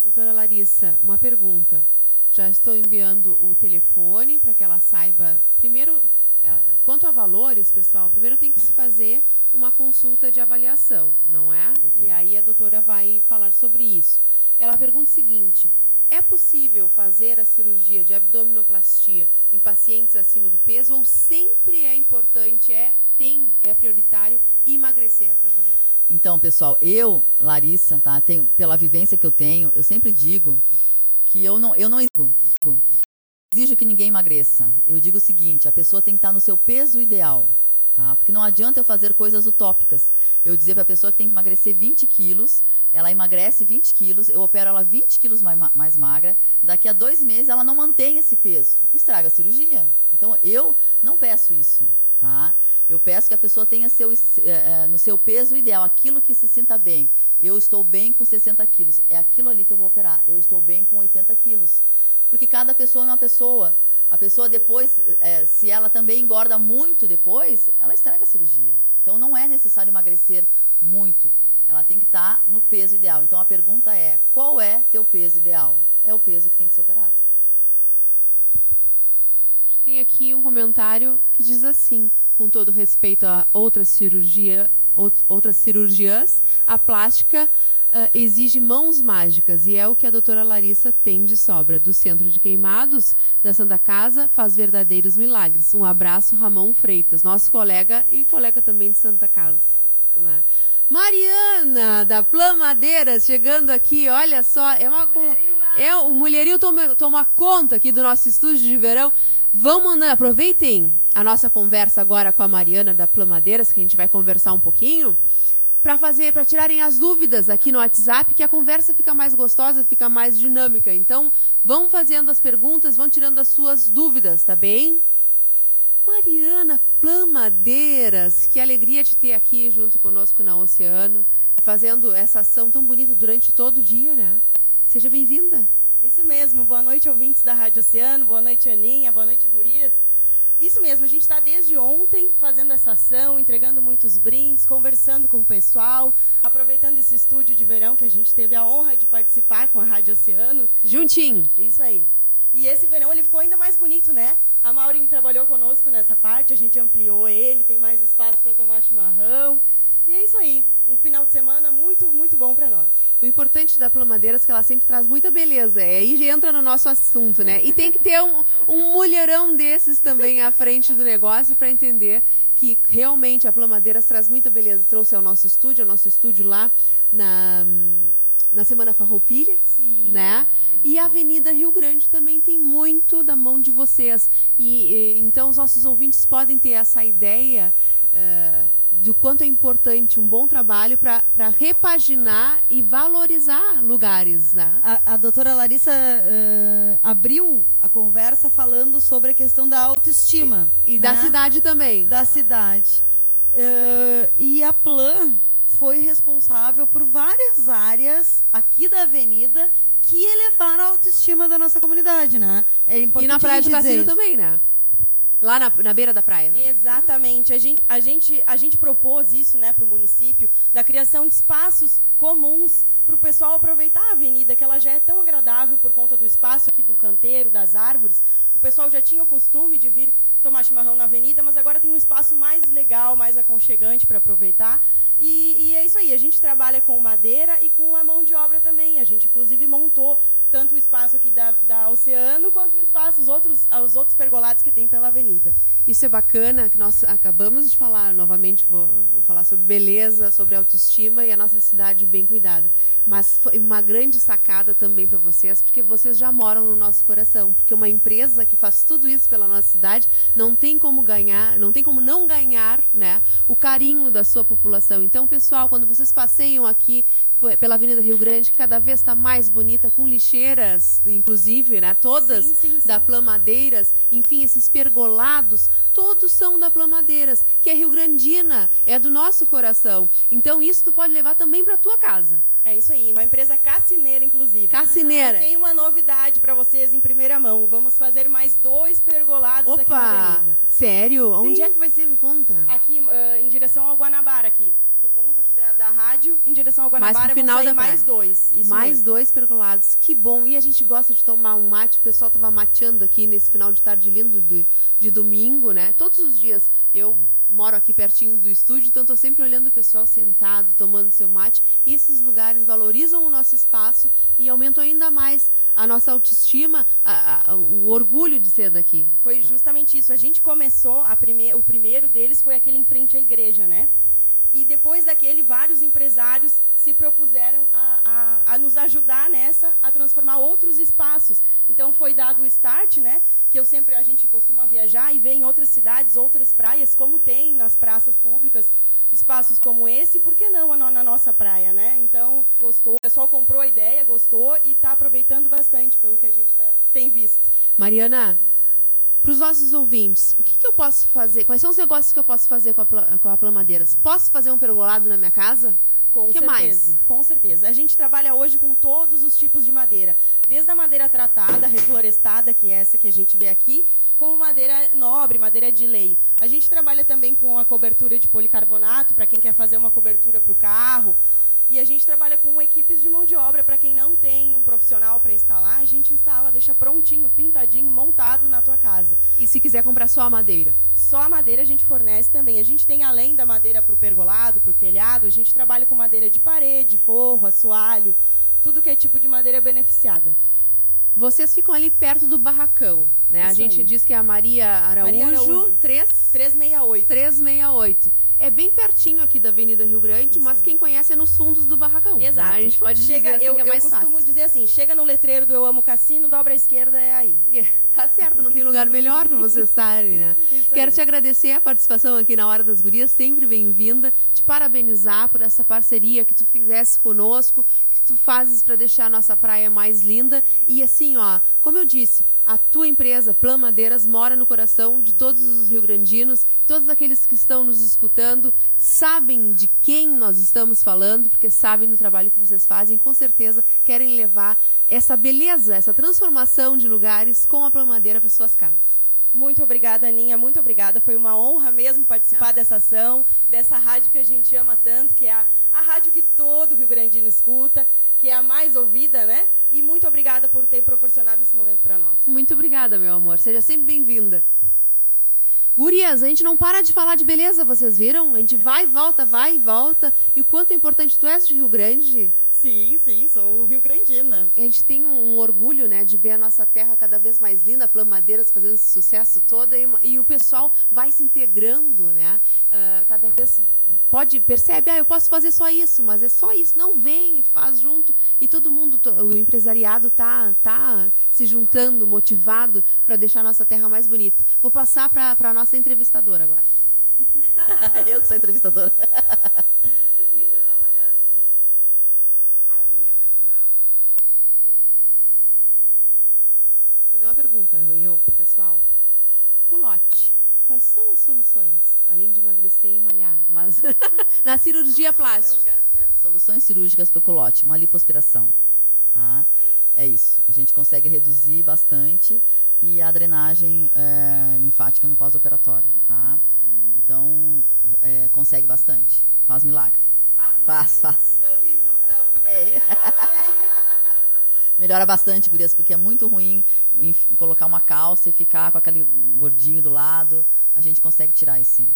Doutora Larissa, uma pergunta. Já estou enviando o telefone para que ela saiba. Primeiro, eh, quanto a valores, pessoal, primeiro tem que se fazer uma consulta de avaliação, não é? E aí a doutora vai falar sobre isso. Ela pergunta o seguinte: É possível fazer a cirurgia de abdominoplastia em pacientes acima do peso ou sempre é importante, é, tem, é prioritário emagrecer para fazer? Então, pessoal, eu, Larissa, tá, tenho, pela vivência que eu tenho, eu sempre digo que eu não, eu não exijo, exijo que ninguém emagreça. Eu digo o seguinte, a pessoa tem que estar no seu peso ideal, tá? Porque não adianta eu fazer coisas utópicas. Eu dizer para a pessoa que tem que emagrecer 20 quilos, ela emagrece 20 quilos, eu opero ela 20 quilos mais, ma- mais magra, daqui a dois meses ela não mantém esse peso, estraga a cirurgia. Então, eu não peço isso, tá? Eu peço que a pessoa tenha seu, eh, eh, no seu peso ideal, aquilo que se sinta bem. Eu estou bem com 60 quilos, é aquilo ali que eu vou operar. Eu estou bem com 80 quilos. Porque cada pessoa é uma pessoa. A pessoa depois, eh, se ela também engorda muito depois, ela estraga a cirurgia. Então não é necessário emagrecer muito. Ela tem que estar no peso ideal. Então a pergunta é: qual é teu peso ideal? É o peso que tem que ser operado. Tem aqui um comentário que diz assim, com todo respeito a outras cirurgia, out- outras cirurgias, a plástica ah, exige mãos mágicas e é o que a doutora Larissa tem de sobra. Do Centro de Queimados da Santa Casa faz verdadeiros milagres. Um abraço, Ramon Freitas, nosso colega e colega também de Santa Casa. né? Mariana, da Plan Madeiras, chegando aqui, olha só, é uma... É, o mulherio toma, toma conta aqui do nosso estúdio de verão. Vão mandando, aproveitem a nossa conversa agora com a Mariana da Plamadeiras, que a gente vai conversar um pouquinho, para fazer, para tirarem as dúvidas aqui no WhatsApp, que a conversa fica mais gostosa, fica mais dinâmica. Então, vão fazendo as perguntas, vão tirando as suas dúvidas, tá bem? Mariana Plamadeiras, que alegria te ter aqui junto conosco na Oceano, fazendo essa ação tão bonita durante todo o dia, né? Seja bem-vinda. Isso mesmo. Boa noite, ouvintes da Rádio Oceano. Boa noite, Aninha. Boa noite, Gurias. Isso mesmo, a gente está desde ontem fazendo essa ação, entregando muitos brindes, conversando com o pessoal, aproveitando esse estúdio de verão que a gente teve a honra de participar com a Rádio Oceano. Juntinho. Isso aí. E esse verão ele ficou ainda mais bonito, né? A Maureen trabalhou conosco nessa parte, a gente ampliou ele, tem mais espaço para tomar chimarrão. E é isso aí. Um final de semana muito, muito bom para nós. O importante da Plamadeiras é que ela sempre traz muita beleza. É aí entra no nosso assunto, né? E tem que ter um, um mulherão desses também à frente do negócio para entender que realmente a Plamadeiras traz muita beleza. Trouxe ao nosso estúdio, ao nosso estúdio lá na, na Semana Farroupilha, né? E a Avenida Rio Grande também tem muito da mão de vocês. E, e, então os nossos ouvintes podem ter essa ideia eh, do quanto é importante um bom trabalho para repaginar e valorizar lugares, né? A, a doutora Larissa eh, abriu a conversa falando sobre a questão da autoestima. E da né? cidade também. Da cidade. Eh, e a Plan foi responsável por várias áreas aqui da avenida que elevaram a autoestima da nossa comunidade, né? É E importante na Praia do Cassino também, né? Lá na, na beira da praia. né? Exatamente. A gente, a gente, a gente propôs isso né, para o município, da criação de espaços comuns para o pessoal aproveitar a avenida, que ela já é tão agradável por conta do espaço aqui do canteiro, das árvores. O pessoal já tinha o costume de vir tomar chimarrão na avenida, mas agora tem um espaço mais legal, mais aconchegante para aproveitar. E, e é isso aí, a gente trabalha com madeira e com a mão de obra também. A gente, inclusive, montou tanto o espaço aqui da, da Oceano, quanto o espaço, os outros, os outros pergolados que tem pela avenida. Isso é bacana, que nós acabamos de falar, novamente vou, vou falar sobre beleza, sobre autoestima e a nossa cidade bem cuidada. Mas foi uma grande sacada também para vocês, porque vocês já moram no nosso coração. Porque uma empresa que faz tudo isso pela nossa cidade não tem como ganhar, não tem como não ganhar né, o carinho da sua população. Então, pessoal, quando vocês passeiam aqui pela Avenida Rio Grande, que cada vez está mais bonita, com lixeiras, inclusive, né? Todas Sim, sim, sim. da Plamadeiras, enfim, esses pergolados, todos são da Plamadeiras, que é Rio Grandina, é do nosso coração. Então, isso tu pode levar também para tua casa. É isso aí, uma empresa cassineira, inclusive. Cassineira. Tem uma novidade para vocês em primeira mão. Vamos fazer mais dois pergolados aqui na Opa! avenida. Sério? Sim. Onde é que vai ser? Me conta. Aqui, ah, em direção ao Guanabara, aqui. Do ponto aqui da, da rádio em direção ao Guanabara, pro final da mais dois. Mais mesmo. dois percolados. Que bom. E a gente gosta de tomar um mate. O pessoal estava mateando aqui nesse final de tarde lindo de, de domingo, né? Todos os dias. Eu moro aqui pertinho do estúdio, então estou sempre olhando o pessoal sentado, tomando seu mate. E esses lugares valorizam o nosso espaço e aumentam ainda mais a nossa autoestima, a- a- o orgulho de ser daqui. Foi justamente isso. A gente começou, a prime... o primeiro deles foi aquele em frente à igreja, né? E depois daquele, vários empresários se propuseram a, a, a nos ajudar nessa, a transformar outros espaços. Então foi dado o start, né? Que eu sempre, a gente costuma viajar e ver em outras cidades, outras praias, como tem nas praças públicas, espaços como esse, por que não na, nossa praia, né? Então, gostou, o pessoal comprou a ideia, gostou e está aproveitando bastante pelo que a gente tá- tem visto. Mariana, para os nossos ouvintes, o que, que eu posso fazer? Quais são os negócios que eu posso fazer com a, com a Plamadeiras? Posso fazer um pergolado na minha casa? Com que certeza, mais? com certeza. A gente trabalha hoje com todos os tipos de madeira, desde a madeira tratada, reflorestada, que é essa que a gente vê aqui, como madeira nobre, madeira de lei. A gente trabalha também com a cobertura de policarbonato, para quem quer fazer uma cobertura para o carro. E a gente trabalha com equipes de mão de obra, para quem não tem um profissional para instalar, a gente instala, deixa prontinho, pintadinho, montado na tua casa. E se quiser comprar só a madeira? Só a madeira a gente fornece também. A gente tem, além da madeira para o pergolado, para o telhado, a gente trabalha com madeira de parede, forro, assoalho, tudo que é tipo de madeira beneficiada. Vocês ficam ali perto do barracão, né? a Isso gente aí. diz que é a Maria Araújo, Maria Araújo. 3... 368. 368. É bem pertinho aqui da Avenida Rio Grande, mas quem conhece é nos fundos do barracão. né? Exato. A gente pode chega, dizer assim eu, é eu mais costumo fácil. dizer assim, chega no letreiro do Eu Amo Cassino, dobra à esquerda, é aí. Tá certo, não tem lugar melhor para vocês estarem, né? Quero te agradecer a participação aqui na Hora das Gurias, sempre bem-vinda. Te parabenizar por essa parceria que tu fizesse conosco, que tu fazes para deixar a nossa praia mais linda. E assim, ó, como eu disse, a tua empresa, Plan Madeiras, mora no coração de todos os rio-grandinos. Todos aqueles que estão nos escutando sabem de quem nós estamos falando, porque sabem do trabalho que vocês fazem. Com certeza querem levar essa beleza, essa transformação de lugares com a Plan Madeira para suas casas. Muito obrigada, Aninha, muito obrigada. Foi uma honra mesmo participar dessa ação, dessa rádio que a gente ama tanto, que é a, a rádio que todo Rio Grandino escuta, que é a mais ouvida, né? E muito obrigada por ter proporcionado esse momento para nós. Muito obrigada, meu amor. Seja sempre bem-vinda. Gurias, a gente não para de falar de beleza, vocês viram? A gente vai e volta, vai e volta. E o quanto importante tu és de Rio Grande. Sim, sim, sou Rio Grandina. A gente tem um, orgulho, né, de ver a nossa terra cada vez mais linda, a Plan Madeiras fazendo esse sucesso todo e, e o pessoal vai se integrando, né? Ah, cada vez pode percebe, ah, eu posso fazer só isso, mas é só isso. Não vem, faz junto e todo mundo, o empresariado tá tá se juntando, motivado para deixar a nossa terra mais bonita. Vou passar para a nossa entrevistadora agora. eu que sou entrevistadora. Fazer uma pergunta, eu, eu, pessoal. Culote. Quais são as soluções, além de emagrecer e malhar, mas na cirurgia plástica? Soluções cirúrgicas para o culote, uma lipoaspiração. Tá? É isso. A gente consegue reduzir bastante e a drenagem é, linfática no pós-operatório. Tá? Então, é, consegue bastante. Faz milagre. Faz, faz. É. Melhora bastante, gurias, porque é muito ruim colocar uma calça e ficar com aquele gordinho do lado. A gente consegue tirar isso sim.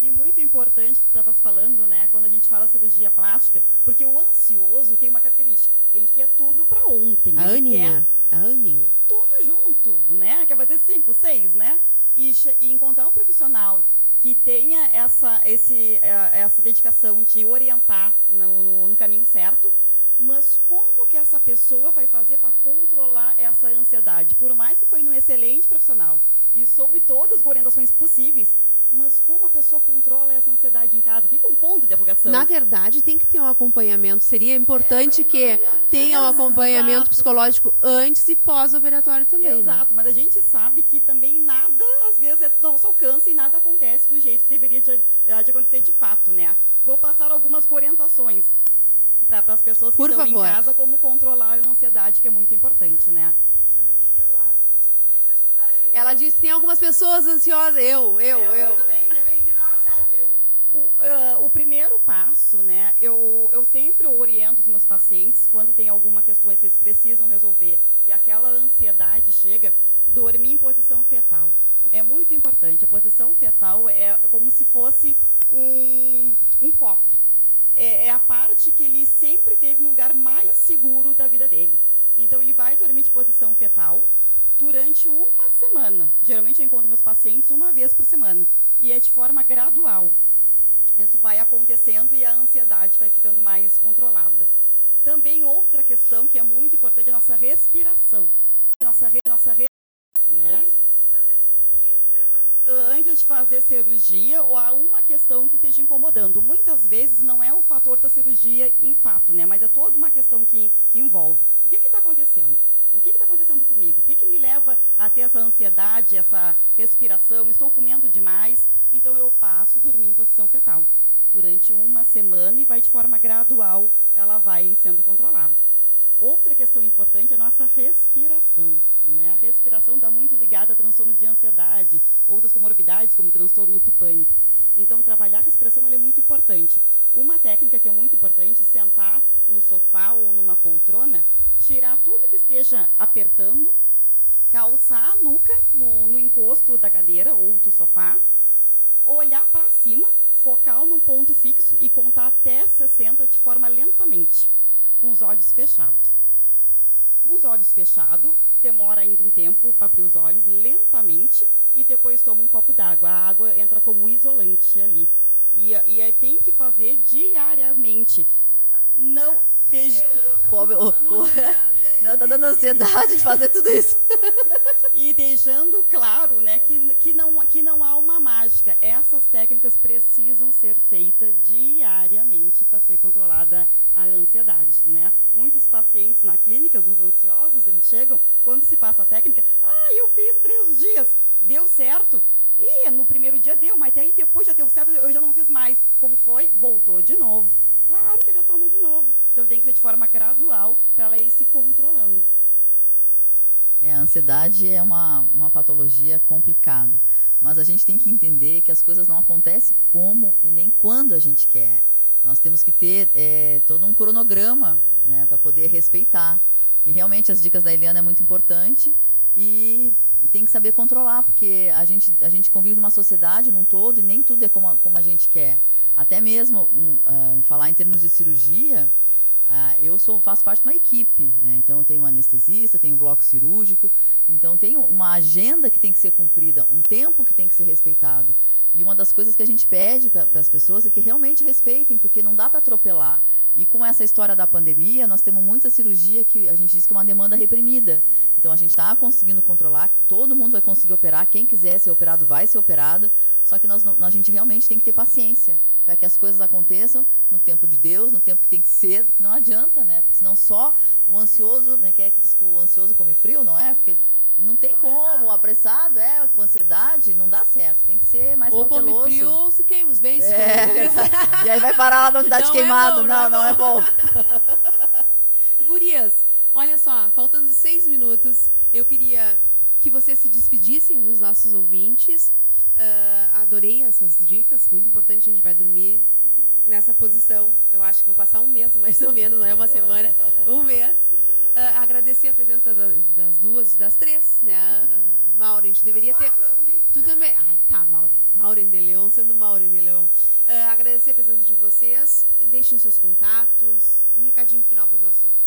E muito importante que tu estavas falando, né, quando a gente fala cirurgia plástica, porque o ansioso tem uma característica, ele quer tudo para ontem. A Aninha, a Aninha. tudo junto, né? Quer fazer cinco, seis, né? E, e encontrar um profissional que tenha essa, esse, eh, essa dedicação de orientar no, no- no caminho certo, mas como que essa pessoa vai fazer para controlar essa ansiedade? Por mais que foi um excelente profissional e soube todas as orientações possíveis, mas como a pessoa controla essa ansiedade em casa? Fica um ponto de interrogação. Na verdade, tem que ter um acompanhamento. Seria importante que tenha um acompanhamento psicológico antes e pós-operatório também. né? Exato, mas a gente sabe que também nada, às vezes, é do nosso alcance e nada acontece do jeito que deveria de, de acontecer de fato, né? Vou passar algumas orientações para as pessoas que Por estão favor. em casa, como controlar a ansiedade, que é muito importante, né? Ela disse que tem algumas pessoas ansiosas. Eu, eu, eu. ah, o primeiro passo, né, eu, eu sempre oriento os meus pacientes quando tem alguma questões que eles precisam resolver e aquela ansiedade chega, dormir em posição fetal. É muito importante. A posição fetal é como se fosse um, um cofre. É, é a parte que ele sempre teve no lugar mais seguro da vida dele. Então, ele vai dormir de posição fetal durante uma semana. Geralmente, eu encontro meus pacientes uma vez por semana. E é de forma gradual. Isso vai acontecendo e a ansiedade vai ficando mais controlada. Também outra questão que é muito importante é a nossa respiração. Nossa, nossa né? Antes de fazer cirurgia, ou há uma questão que esteja incomodando. Muitas vezes não é o fator da cirurgia em fato, né? mas é toda uma questão que, que envolve. O que está acontecendo? O que está acontecendo comigo? O que, que me leva a ter essa ansiedade, essa respiração? Estou comendo demais? Então eu passo a dormir em posição fetal durante uma semana e vai de forma gradual, ela vai sendo controlada. Outra questão importante é a nossa respiração. Né? A respiração está muito ligada a transtorno de ansiedade, outras comorbidades, como transtorno do pânico. Então, trabalhar a respiração é muito importante. Uma técnica que é muito importante é sentar no sofá ou numa poltrona, tirar tudo que esteja apertando, calçar a nuca no, no encosto da cadeira ou do sofá, olhar para cima, focar num ponto fixo e contar até 60 de forma lentamente, com os olhos fechados. Com os olhos fechados, demora ainda um tempo para abrir os olhos lentamente e depois toma um copo d'água. A água entra como isolante ali. E, e tem que fazer diariamente. Não. desde- Pobre, o- o- não, tá dando ansiedade de fazer tudo isso. E deixando claro né, que, que, não, que não há uma mágica. Essas técnicas precisam ser feitas diariamente para ser controlada a ansiedade. Né? Muitos pacientes na clínica, os ansiosos, eles chegam, quando se passa a técnica, ah, eu fiz três dias, deu certo. E no primeiro dia deu, mas aí depois já deu certo, eu já não fiz mais. Como foi? Voltou de novo. Claro que retoma de novo. Então tem que ser de forma gradual para ela ir se controlando. É, a ansiedade é uma, uma patologia complicada. Mas a gente tem que entender que as coisas não acontecem como e nem quando a gente quer. Nós temos que ter é, todo um cronograma né, para poder respeitar. E realmente as dicas da Eliana é muito importante e tem que saber controlar, porque a gente, a gente convive numa sociedade num todo e nem tudo é como a, como a gente quer. Até mesmo um, ah, falar em termos de cirurgia, ah, eu sou, faço parte de uma equipe, né? então eu tenho anestesista, tenho bloco cirúrgico, então tem uma agenda que tem que ser cumprida, um tempo que tem que ser respeitado. E uma das coisas que a gente pede para as pessoas é que realmente respeitem, porque não dá para atropelar. E com essa história da pandemia, nós temos muita cirurgia que a gente diz que é uma demanda reprimida. Então a gente está conseguindo controlar, todo mundo vai conseguir operar, quem quiser ser operado vai ser operado, só que nós, a gente realmente tem que ter paciência para que as coisas aconteçam no tempo de Deus, no tempo que tem que ser, que não adianta, né? Porque senão só o ansioso, né? Quem é que diz que o ansioso come frio, não é? Porque não tem como, apressado é com ansiedade, não dá certo, tem que ser mais Ou come cauteloso. frio ou se queima os bens. É, e aí vai parar lá na unidade Não é queimado. bom, não, não é bom. Gurias, olha só, faltando seis minutos, eu queria que vocês se despedissem dos nossos ouvintes. Ah, adorei essas dicas, muito importante. A gente vai dormir nessa posição. Eu acho que vou passar um mês, mais ou menos, não é uma semana, um mês. Ah, agradecer a presença da- das duas, das três, né? Mauro, a gente deveria ter. Tu também. Ai, tá, Mauro. Maureen de Leon, sendo Maureen de Leon. Ah, agradecer a presença de vocês. Deixem seus contatos. Um recadinho final para os nossos ouvintes.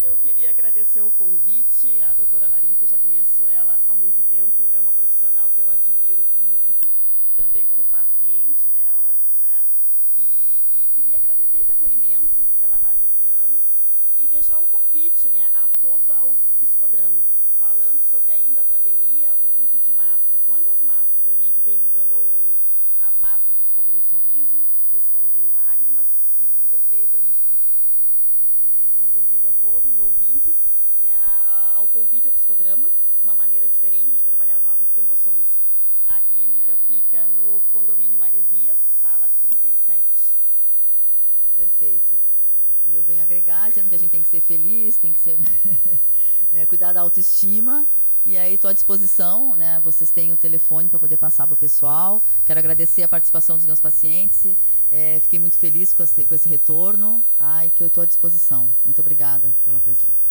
Eu queria agradecer o convite. A doutora Larissa, já conheço ela há muito tempo. É uma profissional que eu admiro muito, também como paciente dela, né? E, e queria agradecer esse acolhimento pela Rádio Oceano e deixar o convite, né, a todos ao psicodrama, falando sobre ainda a pandemia, o uso de máscara. Quantas máscaras a gente vem usando ao longo? As máscaras que escondem sorriso, que escondem lágrimas e muitas vezes a gente não tira essas máscaras. Né? Então, convido a todos os ouvintes né, a- a- ao convite ao psicodrama, uma maneira diferente de trabalhar as nossas emoções. A clínica fica no condomínio Maresias, sala 37. Perfeito. E eu venho agregar, dizendo que a gente tem que ser feliz, tem que ser, né, cuidar da autoestima E aí estou à disposição, né? Vocês têm o telefone para poder passar para o pessoal. Quero agradecer a participação dos meus pacientes. É, fiquei muito feliz com esse, com esse retorno tá? e que eu estou à disposição. Muito obrigada pela presença.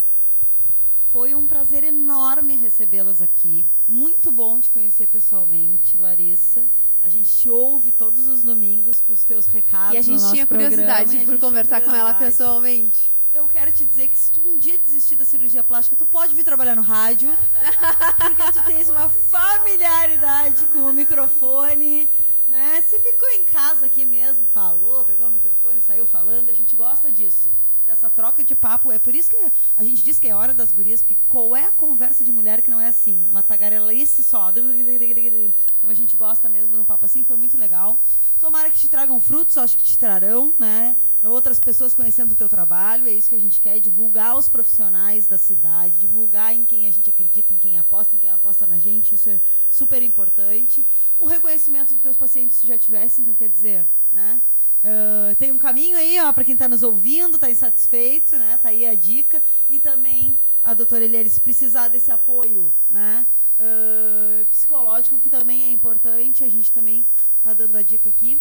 Foi um prazer enorme recebê-las aqui. Muito bom te conhecer pessoalmente, Larissa. A gente te ouve todos os domingos com os teus recados. E a no gente nosso tinha curiosidade por conversar com ela pessoalmente. Eu quero te dizer que se tu um dia desistir da cirurgia plástica, tu pode vir trabalhar no rádio, porque tu tens uma familiaridade com o microfone, né? Se ficou em casa aqui mesmo, falou, pegou o microfone, saiu falando, a gente gosta disso. Dessa troca de papo, é por isso que a gente diz que é hora das gurias, porque qual é a conversa de mulher que não é assim? Uma tagarelice só. Então a gente gosta mesmo de um papo assim, foi muito legal. Tomara que te tragam frutos, acho que te trarão, né? Outras pessoas conhecendo o teu trabalho, é isso que a gente quer, divulgar os profissionais da cidade, divulgar em quem a gente acredita, em quem aposta, em quem aposta na gente, isso é super importante. O reconhecimento dos teus pacientes se já tivesse, então quer dizer, né? Ah, tem um caminho aí, ó, para quem está nos ouvindo, está insatisfeito, né? Tá aí a dica. E também a doutora Eliane, se precisar desse apoio, né? ah, psicológico, que também é importante, a gente também está dando a dica aqui.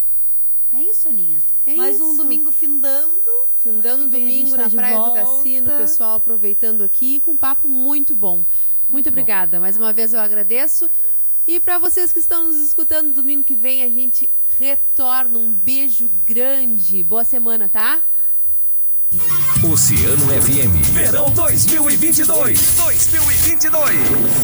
É isso, Aninha. É Mais isso. um domingo findando. Findando domingo tá na Praia do volta. Cassino, o pessoal aproveitando aqui com um papo muito bom. Muito, obrigada. Mais uma vez eu agradeço. E para vocês que estão nos escutando, domingo que vem a gente retorna. Um beijo grande. Boa semana, tá? Oceano FM. Verão 2022. 2022.